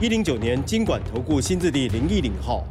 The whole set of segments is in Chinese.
一零九年经管投顾新字第零一零号。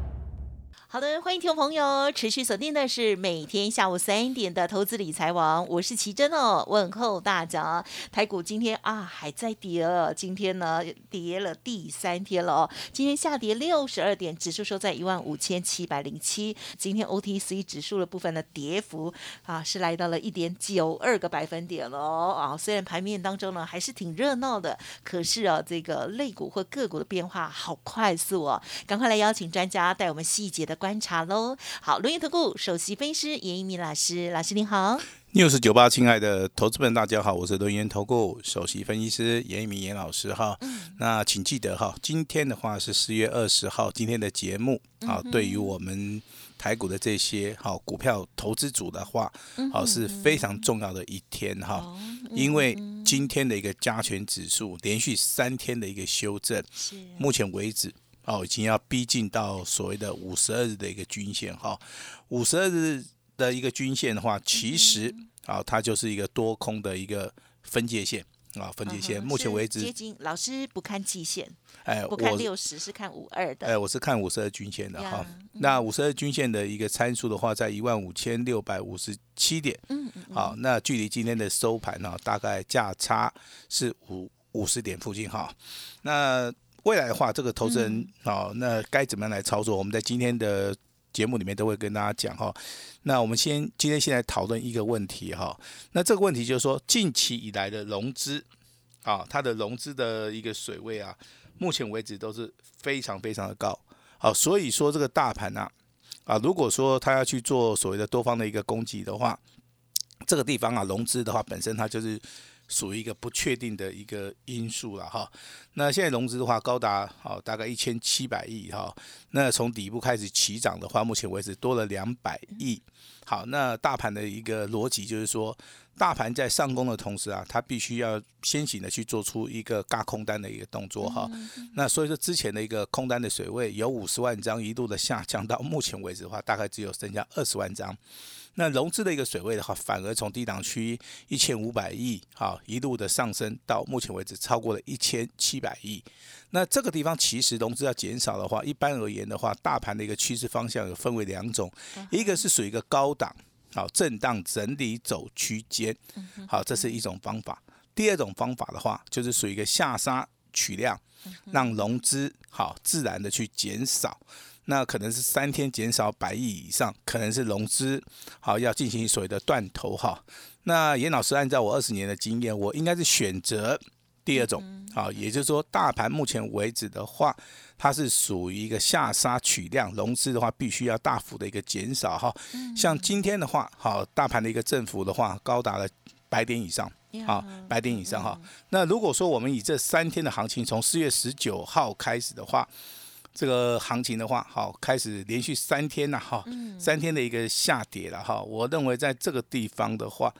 好的，欢迎听众朋友持续锁定的是每天下午三点的投资理财网，我是奇珍哦，问候大家。台股今天啊还在跌了，今天呢跌了第三天了哦，今天下跌六十二点，指数收在一万五千七百零七。今天 OTC 指数的部分的跌幅啊是来到了一点九二个百分点了哦啊，虽然盘面当中呢还是挺热闹的，可是啊这个类股或个股的变化好快速哦，赶快来邀请专家带我们细节的。观察喽，好，轮研投顾首席分析师严一鸣老师，老师您好。news 九八，亲爱的投资们，大家好，我是轮研投顾首席分析师严一鸣严老师哈。那请记得哈，今天的话是四月二十号，今天的节目啊，对于我们台股的这些好股票投资组的话，好是非常重要的一天哈，因为今天的一个加权指数连续三天的一个修正，目前为止。哦，已经要逼近到所谓的五十二日的一个均线哈，五十二日的一个均线的话，其实啊，它就是一个多空的一个分界线啊，分界线。目前为止，接近老师不看季线，哎，不看六十，是看五二的。哎，我是看五十二均线的哈。那五十二均线的一个参数的话，在一万五千六百五十七点。嗯嗯。好，那距离今天的收盘呢，大概价差是五五十点附近哈。那未来的话，这个投资人哦，那该怎么样来操作？我们在今天的节目里面都会跟大家讲哈。那我们先今天先来讨论一个问题哈。那这个问题就是说，近期以来的融资啊，它的融资的一个水位啊，目前为止都是非常非常的高。好，所以说这个大盘呐啊，如果说它要去做所谓的多方的一个攻击的话，这个地方啊，融资的话本身它就是。属于一个不确定的一个因素了哈。那现在融资的话高达好大概一千七百亿哈。那从底部开始起涨的话，目前为止多了两百亿。好，那大盘的一个逻辑就是说，大盘在上攻的同时啊，它必须要先行的去做出一个嘎空单的一个动作哈。那所以说之前的一个空单的水位有五十万张一度的下降到目前为止的话，大概只有剩下二十万张。那融资的一个水位的话，反而从低档区一千五百亿，好一路的上升到目前为止超过了一千七百亿。那这个地方其实融资要减少的话，一般而言的话，大盘的一个趋势方向有分为两种，一个是属于一个高档，好震荡整理走区间，好这是一种方法。第二种方法的话，就是属于一个下杀取量，让融资好自然的去减少。那可能是三天减少百亿以上，可能是融资好要进行所谓的断头哈。那严老师按照我二十年的经验，我应该是选择第二种啊，也就是说大盘目前为止的话，它是属于一个下杀取量，融资的话必须要大幅的一个减少哈。像今天的话，好大盘的一个振幅的话，高达了百点以上，好百点以上哈。那如果说我们以这三天的行情，从四月十九号开始的话。这个行情的话，好，开始连续三天了哈，三天的一个下跌了哈。我认为在这个地方的话，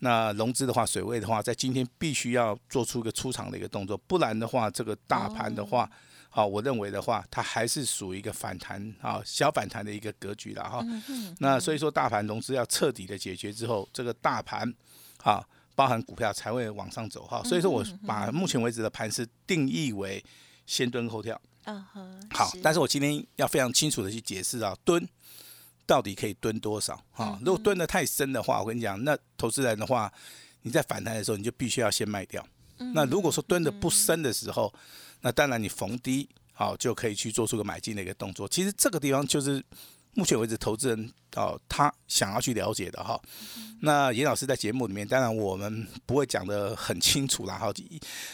那融资的话，水位的话，在今天必须要做出一个出场的一个动作，不然的话，这个大盘的话，好，我认为的话，它还是属于一个反弹啊，小反弹的一个格局了哈。那所以说，大盘融资要彻底的解决之后，这个大盘啊，包含股票才会往上走哈。所以说我把目前为止的盘是定义为先蹲后跳。嗯哼，好，但是我今天要非常清楚的去解释啊，蹲到底可以蹲多少哈？如果蹲的太深的话，我跟你讲，那投资人的话，你在反弹的时候，你就必须要先卖掉。那如果说蹲的不深的时候，那当然你逢低好就可以去做出个买进的一个动作。其实这个地方就是。目前为止，投资人哦，他想要去了解的哈。那严老师在节目里面，当然我们不会讲的很清楚啦哈。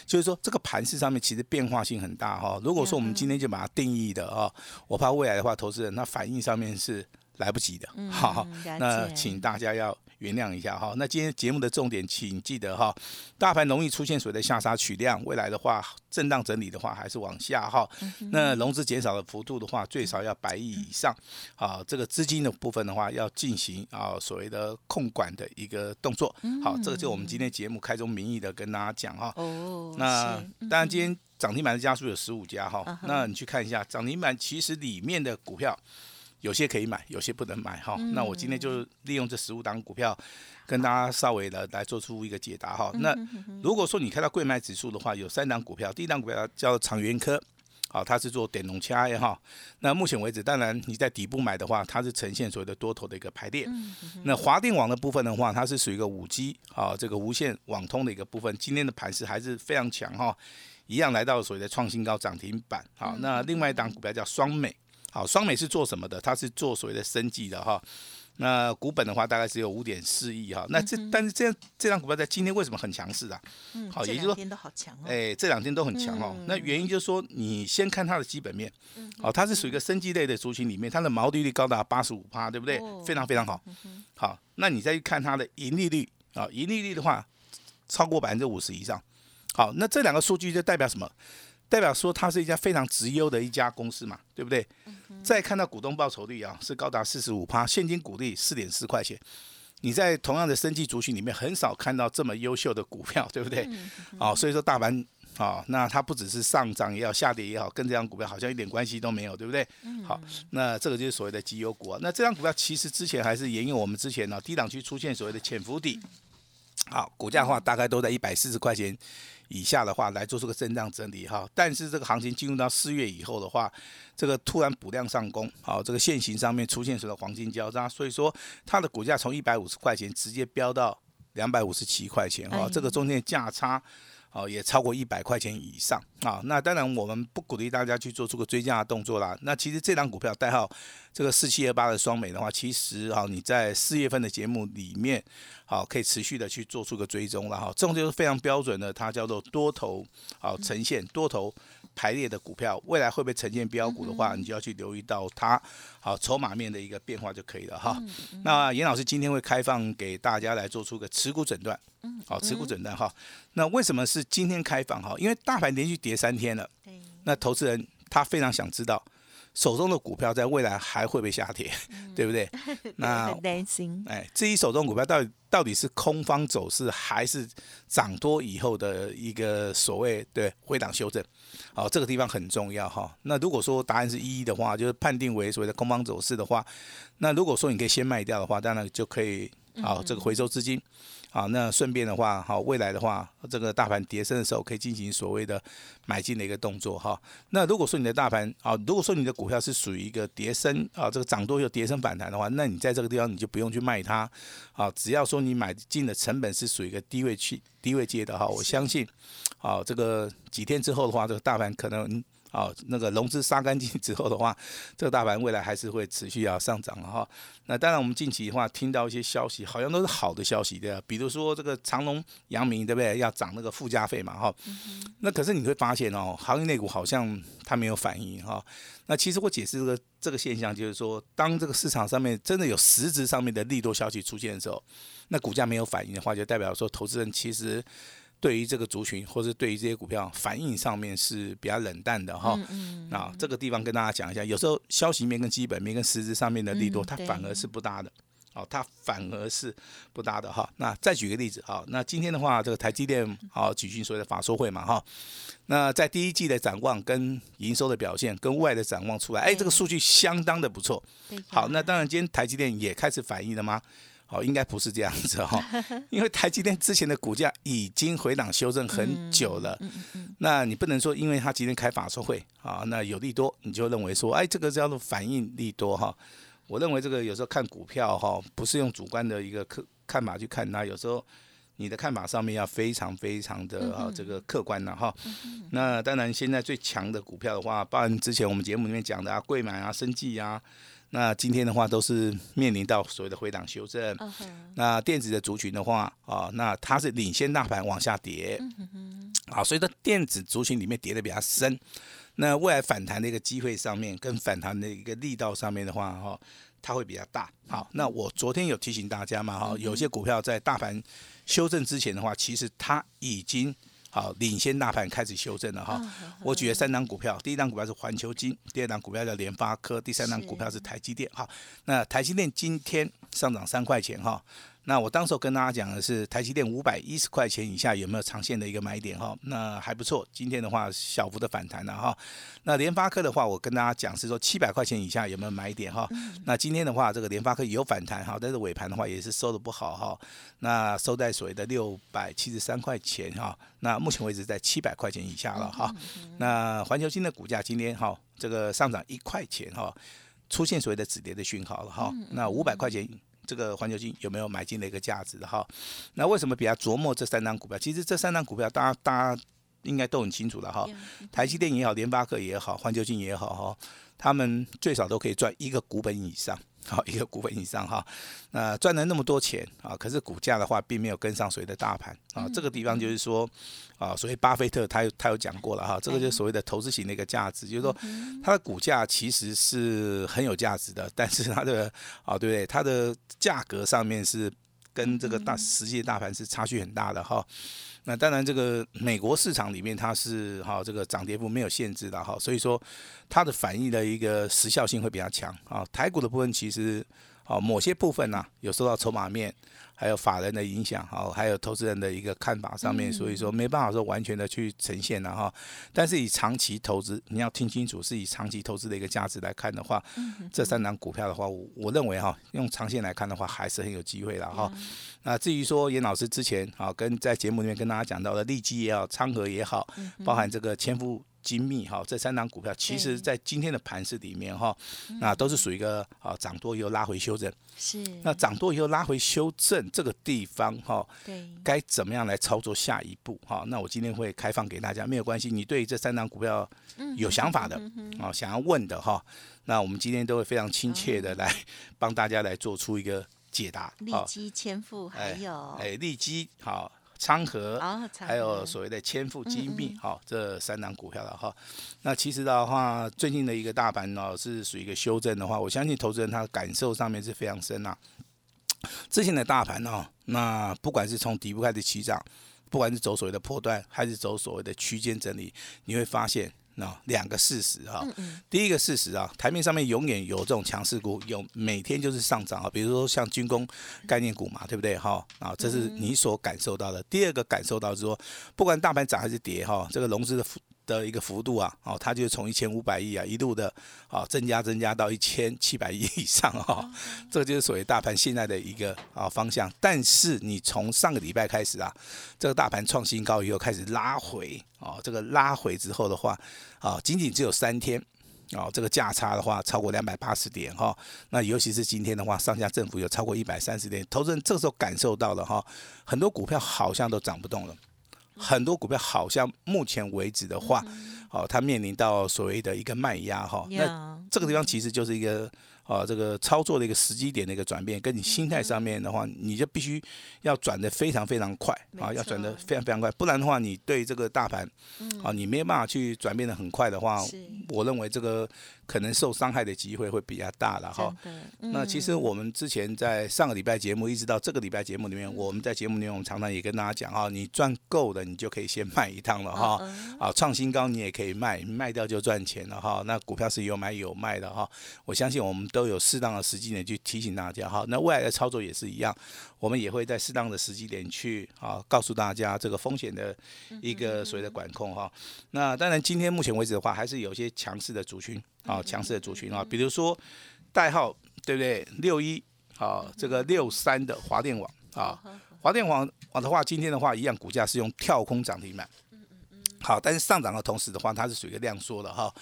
就是说，这个盘市上面其实变化性很大哈。如果说我们今天就把它定义的啊，我怕未来的话，投资人他反应上面是来不及的。嗯好，了那请大家要原谅一下哈。那今天节目的重点，请记得哈，大盘容易出现所谓的下杀取量，未来的话震荡整理的话还是往下哈。嗯那融资减少的幅度的话，最少要百亿以上。啊，这个资金的部分的话，要进行啊所谓的控管的一个动作。好，这个就我们今天节目开宗明义的跟大家讲哈。哦，那当然，今天涨停板的家数有十五家哈那你去看一下涨停板，其实里面的股票有些可以买，有些不能买哈。嗯那我今天就利用这十五档股票，跟大家稍微的来做出一个解答嗯哈。那如果说你看到贵买指数的话，有三档股票，第一档股票叫长源科。好，它是做点容掐也好，那目前为止，当然你在底部买的话，它是呈现所谓的多头的一个排列。嗯那华电网的部分的话，它是属于一个五 G 啊，这个无线网通的一个部分。今天的盘势还是非常强哈，一样来到所谓的创新高涨停板。好，那另外一档股票叫双美，好，双美是做什么的？它是做所谓的生技的哈。那股本的话大概只有五点四亿哈，那这但是这样这张股票在今天为什么很强势啊？嗯好也就是说这两天都好强哦，哎，这两天都很强哦。那原因就是说，你先看它的基本面，哦，它是属于一个生技类的族群里面，它的毛利率高达八十五趴，对不对哦？非常非常好。好，那你再去看它的盈利率啊，盈利率的话超过百分之五十以上。好，那这两个数据就代表什么？代表说它是一家非常直优的一家公司嘛，对不对？再看到股东报酬率啊，是高达四十五趴，现金股利四点四块钱。你在同样的生技族群里面很少看到这么优秀的股票，对不对？哦，所以说大盘啊、那它不只是上涨也好，下跌也好，跟这张股票好像一点关系都没有，对不对？好，那这个就是所谓的绩优股啊。那这张股票其实之前还是沿用我们之前呢、低档区出现所谓的潜伏底，好，股价的话大概都在一百四十块钱以下的话来做出个震荡整理哈。但是这个行情进入到四月以后的话，这个突然补量上攻，好，这个线型上面出现所谓的黄金交叉，所以说它的股价从一百五十块钱直接飙到两百五十七块钱哈哎，这个中间价差。哦，也超过一百块钱以上啊。那当然，我们不鼓励大家去做出个追加的动作啦。那其实这档股票代号这个四七二八的双美的话，其实哈、你在四月份的节目里面，好、可以持续的去做出个追踪了哈。这种就是非常标准的，它叫做多头好、呈现多头排列的股票，未来会不会呈现标股的话，你就要去留意到它好筹码面的一个变化就可以了哈。那严老师今天会开放给大家来做出个持股诊断，好，持股诊断哈。那为什么是今天开放哈？因为大盘连续跌三天了，对，那投资人他非常想知道手中的股票在未来还会不会下跌，对不对？那很担心，哎，至于手中股票到底到底是空方走势，还是涨多以后的一个所谓对回档修正，好，这个地方很重要哈。那如果说答案是一的话，就是判定为所谓的空方走势的话，那如果说你可以先卖掉的话，当然就可以好这个回收资金。好，那顺便的话，好，未来的话，这个大盘跌升的时候，可以进行所谓的买进的一个动作哈。那如果说你的大盘啊，如果说你的股票是属于一个跌升啊，这个涨多又跌升反弹的话，那你在这个地方你就不用去卖它啊。只要说你买进的成本是属于一个低位区、低位阶的哈，我相信，啊，这个几天之后的话，这个大盘可能。好，那个融资杀干净之后的话，这个大盘未来还是会持续要上涨哈。那当然，我们近期的话听到一些消息，好像都是好的消息的，比如说这个长隆、阳明，对不对？要涨那个附加费嘛哈。那可是你会发现哦，行业内股好像它没有反应哈。那其实我解释这个这个现象，就是说，当这个市场上面真的有实质上面的利多消息出现的时候，那股价没有反应的话，就代表说投资人其实。对于这个族群，或是对于这些股票反应上面是比较冷淡的哈。嗯啊，这个地方跟大家讲一下，有时候消息面跟基本面跟实质上面的利多，嗯它反而是不搭的。哦，它反而是不搭的哈。那再举个例子哈，那今天的话，这个台积电好举行所谓的法说会嘛哈。那在第一季的展望跟营收的表现跟外的展望出来，哎，这个数据相当的不错。对好，那当然今天台积电也开始反应了吗？好，应该不是这样子哈，因为台积电之前的股价已经回档修正很久了。那你不能说因为它今天开法说会啊，那有利多，你就认为说，哎，这个叫做反应利多哈。我认为这个有时候看股票哈，不是用主观的一个看看法去看它，有时候你的看法上面要非常非常的啊这个客观了哈。那当然，现在最强的股票的话，包含之前我们节目里面讲的啊，贵买啊、生技啊，那今天的话都是面临到所谓的回档修正。那电子的族群的话啊，那它是领先大盘往下跌。啊，所以在电子族群里面跌的比较深，那未来反弹的一个机会上面，跟反弹的一个力道上面的话，哈，它会比较大。好，那我昨天有提醒大家嘛，哈，有些股票在大盘修正之前的话，其实它已经好领先大盘开始修正了哈。我举了三档股票，第一档股票是环球金，第二档股票叫联发科，第三档股票是台积电。哈，那台积电今天上涨三块钱哈。那我当时跟大家讲的是台积电五百一十块钱以下有没有长线的一个买点哈？那还不错，今天的话小幅的反弹了哈。那联发科的话，我跟大家讲是说七百块钱以下有没有买点哈？那今天的话，这个联发科有反弹哈，但是尾盘的话也是收的不好哈。那收在所谓的六百七十三块钱哈。那目前为止在七百块钱以下了哈。那环球金的股价今天哈这个上涨一块钱哈，出现所谓的止跌的讯号了哈。那五百块钱。这个环球金有没有买进的一个价值的哈？那为什么比较琢磨这三张股票？其实这三张股票，大家大家应该都很清楚了哈。台积电也好，联发科也好，环球金也好哈，他们最少都可以赚一个股本以上。好一个股份以上哈，那赚了那么多钱啊，可是股价的话并没有跟上所谓的大盘。啊，这个地方就是说啊，所以巴菲特他有他有讲过了哈，这个就是所谓的投资型的一个价值，就是说它的股价其实是很有价值的，但是它的啊对不对？它的价格上面是跟这个大实际大盘是差距很大的哈。那当然，这个美国市场里面它是哈这个涨跌幅没有限制的哈，所以说它的反应的一个时效性会比较强啊。台股的部分其实啊某些部分呐有受到筹码面。还有法人的影响，哈，还有投资人的一个看法上面，所以说没办法说完全的去呈现了哈。但是以长期投资，你要听清楚，是以长期投资的一个价值来看的话，这三档股票的话，我我认为哈，用长线来看的话，还是很有机会的哈。那至于说严老师之前啊，跟在节目里面跟大家讲到的利基也好，昌河也好，包含这个千富。精密哈，这三档股票其实在今天的盘市里面哈，那都是属于一个啊涨多以后拉回修正。是。那涨多以后拉回修正这个地方哈，对，该怎么样来操作下一步哈？那我今天会开放给大家，没有关系，你对这三档股票有想法的啊，想要问的哈，那我们今天都会非常亲切的来帮大家来做出一个解答。利基千富还有哎，利基好。昌河，还有所谓的千富精密，好，这三档股票了哈。那其实的话，最近的一个大盘呢是属于一个修正的话，我相信投资人他的感受上面是非常深呐。之前的大盘呢，那不管是从底部开始起涨，不管是走所谓的破段，还是走所谓的区间整理，你会发现。那两个事实哈，第一个事实啊，台面上面永远有这种强势股，有每天就是上涨啊，比如说像军工概念股嘛，对不对哈？啊，这是你所感受到的。第二个感受到是说，不管大盘涨还是跌哈，这个融资的。的一个幅度啊，哦，它就从一千五百亿啊，一路的啊增加增加到一千七百亿以上哈，这个就是所谓大盘现在的一个啊方向。但是你从上个礼拜开始啊，这个大盘创新高以后开始拉回啊，这个拉回之后的话啊，仅仅只有三天啊，这个价差的话超过两百八十点哈，那尤其是今天的话，上下振幅有超过一百三十点，投资人这时候感受到了哈，很多股票好像都涨不动了。很多股票好像目前为止的话，哦，它面临到所谓的一个卖压哈，那这个地方其实就是一个。啊，这个操作的一个时机点的一个转变，跟你心态上面的话，你就必须要转的非常非常快啊，要转的非常非常快，不然的话，你对这个大盘，啊，你没有办法去转变的很快的话，我认为这个可能受伤害的机会会比较大了哈。那其实我们之前在上个礼拜节目，一直到这个礼拜节目里面，我们在节目里面，我们常常也跟大家讲哈，你赚够了，你就可以先卖一趟了哈。啊，创新高你也可以卖，卖掉就赚钱了哈。那股票是有买有卖的哈，我相信我们。都有适当的时机点去提醒大家哈，那未来的操作也是一样，我们也会在适当的时机点去啊告诉大家这个风险的一个所谓的管控哈。那当然，今天目前为止的话，还是有些强势的族群啊，强势的族群啊，比如说代号对不对？六一啊，这个六三的华电网啊，华电网网的话，今天的话一样，股价是用跳空涨停板，好，但是上涨的同时的话，它是属于一个量缩的哈。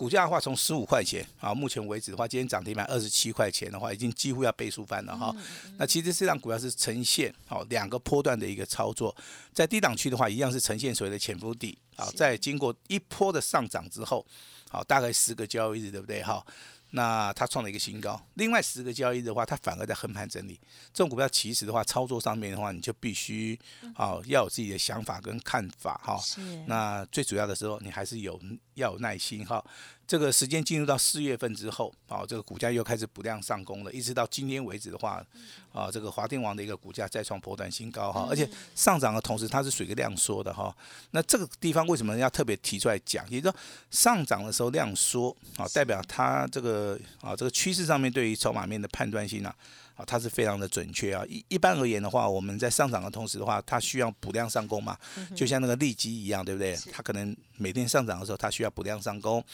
股价的话，从十五块钱啊，目前为止的话，今天涨停板二十七块钱的话，已经几乎要倍数翻了哈。那其实这档股票是呈现好两个波段的一个操作，在低档区的话，一样是呈现所谓的潜伏底啊，在经过一波的上涨之后，好大概十个交易日，对不对哈？那它创了一个新高。另外十个交易日的话，它反而在横盘整理。这种股票其实的话，操作上面的话，你就必须啊要有自己的想法跟看法哈。是那最主要的时候，你还是有要有耐心哈。这个时间进入到四月份之后，啊，这个股价又开始补量上攻了，一直到今天为止的话，啊，这个华电网的一个股价再创波段新高哈，而且上涨的同时，它是属于一个量缩的哈。那这个地方为什么要特别提出来讲？也就是说，上涨的时候量缩，啊，代表它这个啊这个趋势上面对于筹码面的判断性啊。啊，它是非常的准确啊。一一般而言的话，我们在上涨的同时的话，它需要补量上攻嘛，就像那个利基一样，对不对？它可能每天上涨的时候，它需要补量上攻。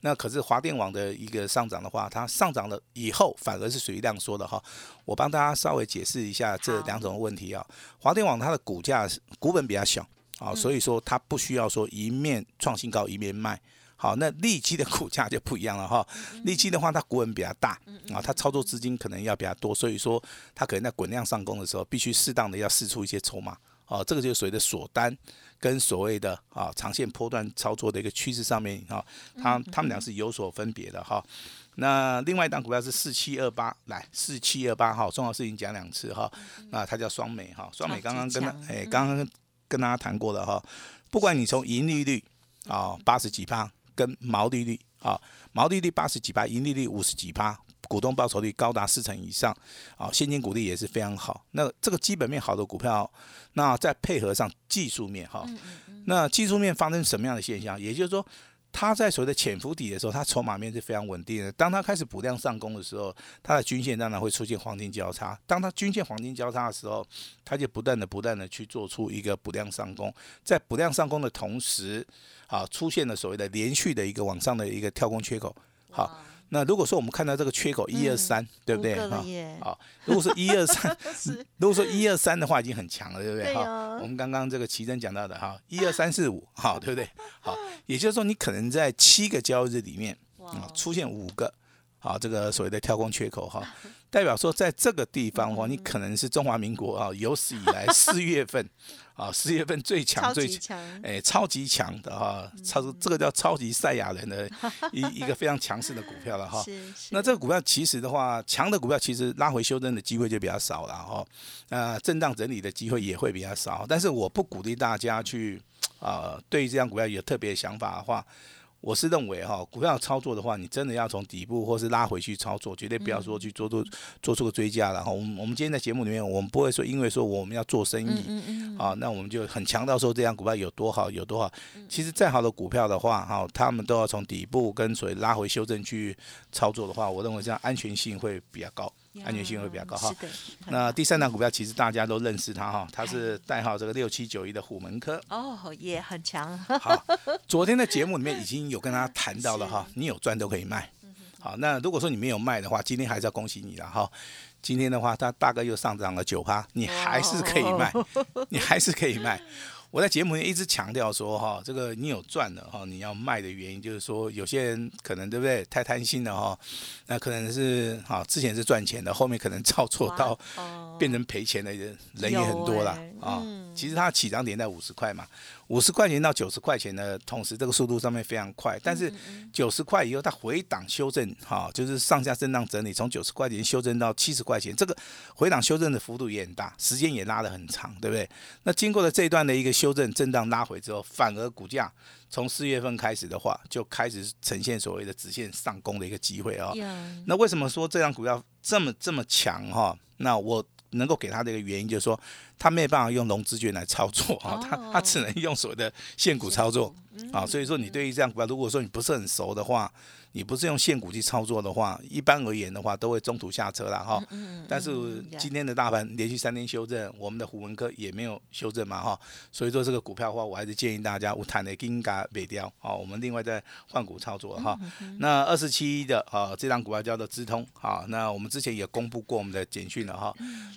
那可是华电网的一个上涨的话，它上涨了以后，反而是属于量缩的哈。我帮大家稍微解释一下这两种问题啊。华电网它的股价股本比较小啊，所以说它不需要说一面创新高一面卖。好，那利基的股价就不一样了哈。利基的话，它股本比较大啊，它操作资金可能要比较多，所以说它可能在滚量上攻的时候，必须适当的要试出一些筹码。哦，这个就是所谓的锁单跟所谓的啊长线波段操作的一个趋势上面哈，它它们俩是有所分别的哈。那另外一档股票是四七二八，来四七二八哈，重要事情讲两次哈。那它叫双美哈，双美刚刚跟他哎刚刚跟大家谈过了哈，不管你从盈利率啊八十几趴。跟毛利率啊，毛利率八十几趴，盈利率五十几趴，股东报酬率高达四成以上，啊，现金股利也是非常好。那这个基本面好的股票，那再配合上技术面哈，那技术面发生什么样的现象？也就是说。它在所谓的潜伏底的时候，它筹码面是非常稳定的。当它开始补量上攻的时候，它的均线当然会出现黄金交叉。当它均线黄金交叉的时候，它就不断的、不断的去做出一个补量上攻。在补量上攻的同时，啊，出现了所谓的连续的一个往上的一个跳空缺口。好。那如果说我们看到这个缺口一二三，对不对？哈，好，如果说一二三，如果说一二三的话，已经很强了，对不对？哈，我们刚刚这个奇珍讲到的哈，一二三四五，好，对不对？好，也就是说你可能在七个交易日里面啊出现五个，好，这个所谓的跳空缺口哈，代表说在这个地方的话，你可能是中华民国啊有史以来四月份。啊，四月份最强最强，哎，超级强的哈，超这个叫超级赛亚人的 一一个非常强势的股票了哈。那这个股票其实的话，强的股票其实拉回修正的机会就比较少了哈。呃，震荡整理的机会也会比较少。但是我不鼓励大家去啊，对于这样股票有特别想法的话。我是认为哈，股票操作的话，你真的要从底部或是拉回去操作，绝对不要说去做做做出个追加了哈。我们我们今天在节目里面，我们不会说因为说我们要做生意，啊，那我们就很强调说这样股票有多好有多好。其实再好的股票的话，哈，他们都要从底部跟随拉回修正去操作的话，我认为这样安全性会比较高。安全性会比较高哈。那第三档股票其实大家都认识它哈，它是代号这个六七九一的虎门科。哦，也很强。好，昨天的节目里面已经有跟大家谈到了哈，你有赚都可以卖。好，那如果说你没有卖的话，今天还是要恭喜你了哈。今天的话，它大概又上涨了九趴，你还是可以卖，你还是可以卖。我在节目里一直强调说哈，这个你有赚的哈，你要卖的原因就是说，有些人可能对不对？太贪心了哈，那可能是哈，之前是赚钱的，后面可能照做到变成赔钱的人人也很多了啊。其实它起涨点在五十块嘛。五十块钱到九十块钱的同时，这个速度上面非常快。但是九十块以后，它回档修正，哈，就是上下震荡整理，从九十块钱修正到七十块钱，这个回档修正的幅度也很大，时间也拉得很长，对不对？那经过了这一段的一个修正震荡拉回之后，反而股价从四月份开始的话，就开始呈现所谓的直线上攻的一个机会啊。那为什么说这张股票这么这么强哈？那我。能够给他的一个原因就是说，他没有办法用融资券来操作啊，他他只能用所谓的现股操作啊，所以说你对于这样股票，如果说你不是很熟的话。你不是用现股去操作的话，一般而言的话，都会中途下车了哈。但是今天的大盘连续三天修正，我们的虎文科也没有修正嘛哈。所以说这个股票的话，我还是建议大家，我谈的金嘎北雕好，我们另外再换股操作哈。那二十七的啊，这张股票叫做资通啊，那我们之前也公布过我们的简讯了哈。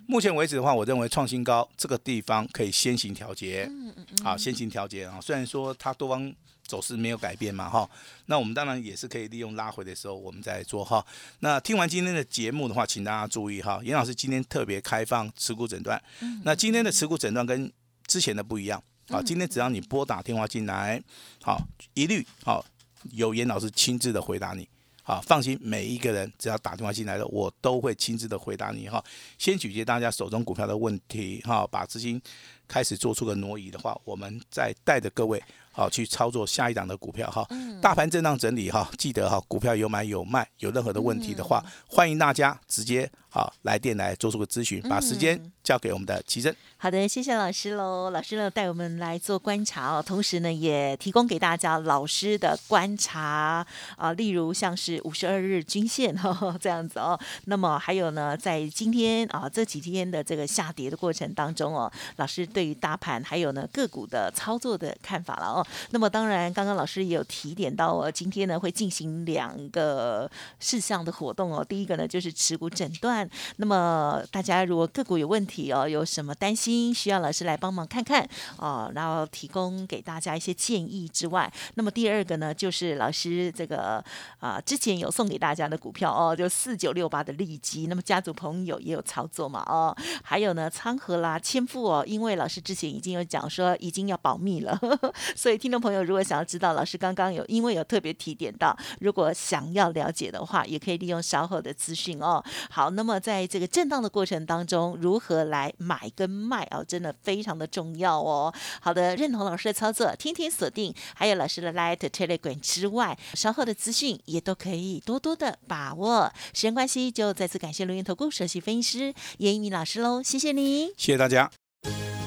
目前为止的话，我认为创新高这个地方可以先行调节，嗯嗯嗯好，先行调节啊。虽然说它多方。走势没有改变嘛，哈，那我们当然也是可以利用拉回的时候，我们再做哈。那听完今天的节目的话，请大家注意哈，严老师今天特别开放持股诊断。那今天的持股诊断跟之前的不一样啊，今天只要你拨打电话进来，好，一律好由严老师亲自的回答你。好，放心，每一个人只要打电话进来的，我都会亲自的回答你哈。先解决大家手中股票的问题哈，把资金开始做出个挪移的话，我们再带着各位。好，去操作下一档的股票哈。大盘震荡整理哈，记得哈，股票有买有卖，有任何的问题的话，欢迎大家直接好来电来做出个咨询，把时间交给我们的奇珍。好的，谢谢老师喽。老师呢带我们来做观察哦，同时呢也提供给大家老师的观察啊，例如像是五十二日均线哈 这样子哦。那么还有呢，在今天啊这几天的这个下跌的过程当中哦，老师对于大盘还有呢个股的操作的看法了哦。那么当然，刚刚老师也有提点到哦，今天呢会进行两个事项的活动哦。第一个呢就是持股诊断，那么大家如果个股有问题哦，有什么担心，需要老师来帮忙看看哦，然后提供给大家一些建议之外，那么第二个呢就是老师这个啊之前有送给大家的股票哦，就四九六八的利基，那么家族朋友也有操作嘛哦，还有呢仓和啦千富哦，因为老师之前已经有讲说已经要保密了，所以。听众朋友，如果想要知道老师刚刚有因为有特别提点到，如果想要了解的话，也可以利用稍后的资讯哦。好，那么在这个震荡的过程当中，如何来买跟卖哦，真的非常的重要哦。好的，认同老师的操作，天天锁定，还有老师的 Light Telegram 之外，稍后的资讯也都可以多多的把握。时间关系，就再次感谢录音投顾首席分析师严一鸣老师喽，谢谢你，谢谢大家。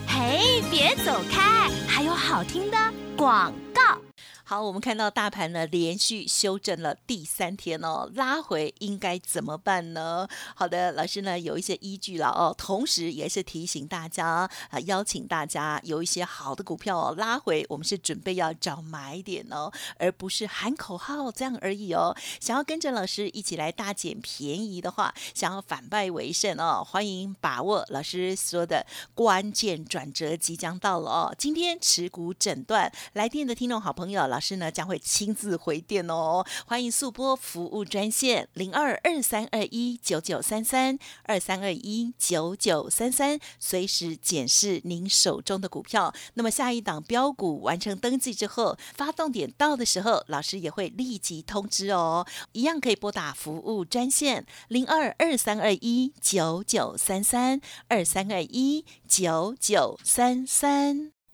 嘿，别走开，还有好听的广告。好，我们看到大盘呢连续修正了第三天哦，拉回应该怎么办呢？好的，老师呢有一些依据了哦，同时也是提醒大家啊，邀请大家有一些好的股票哦，拉回我们是准备要找买点哦，而不是喊口号这样而已哦。想要跟着老师一起来大捡便宜的话，想要反败为胜哦，欢迎把握老师说的关键转折即将到了哦。今天持股诊断来电的听众好朋友了老师呢将会亲自回电哦，欢迎速播服务专线零二二三二一九九三三二三二一九九三三，随时检视您手中的股票。那么下一档标股完成登记之后，发动点到的时候，老师也会立即通知哦。一样可以拨打服务专线零二二三二一九九三三二三二一九九三三。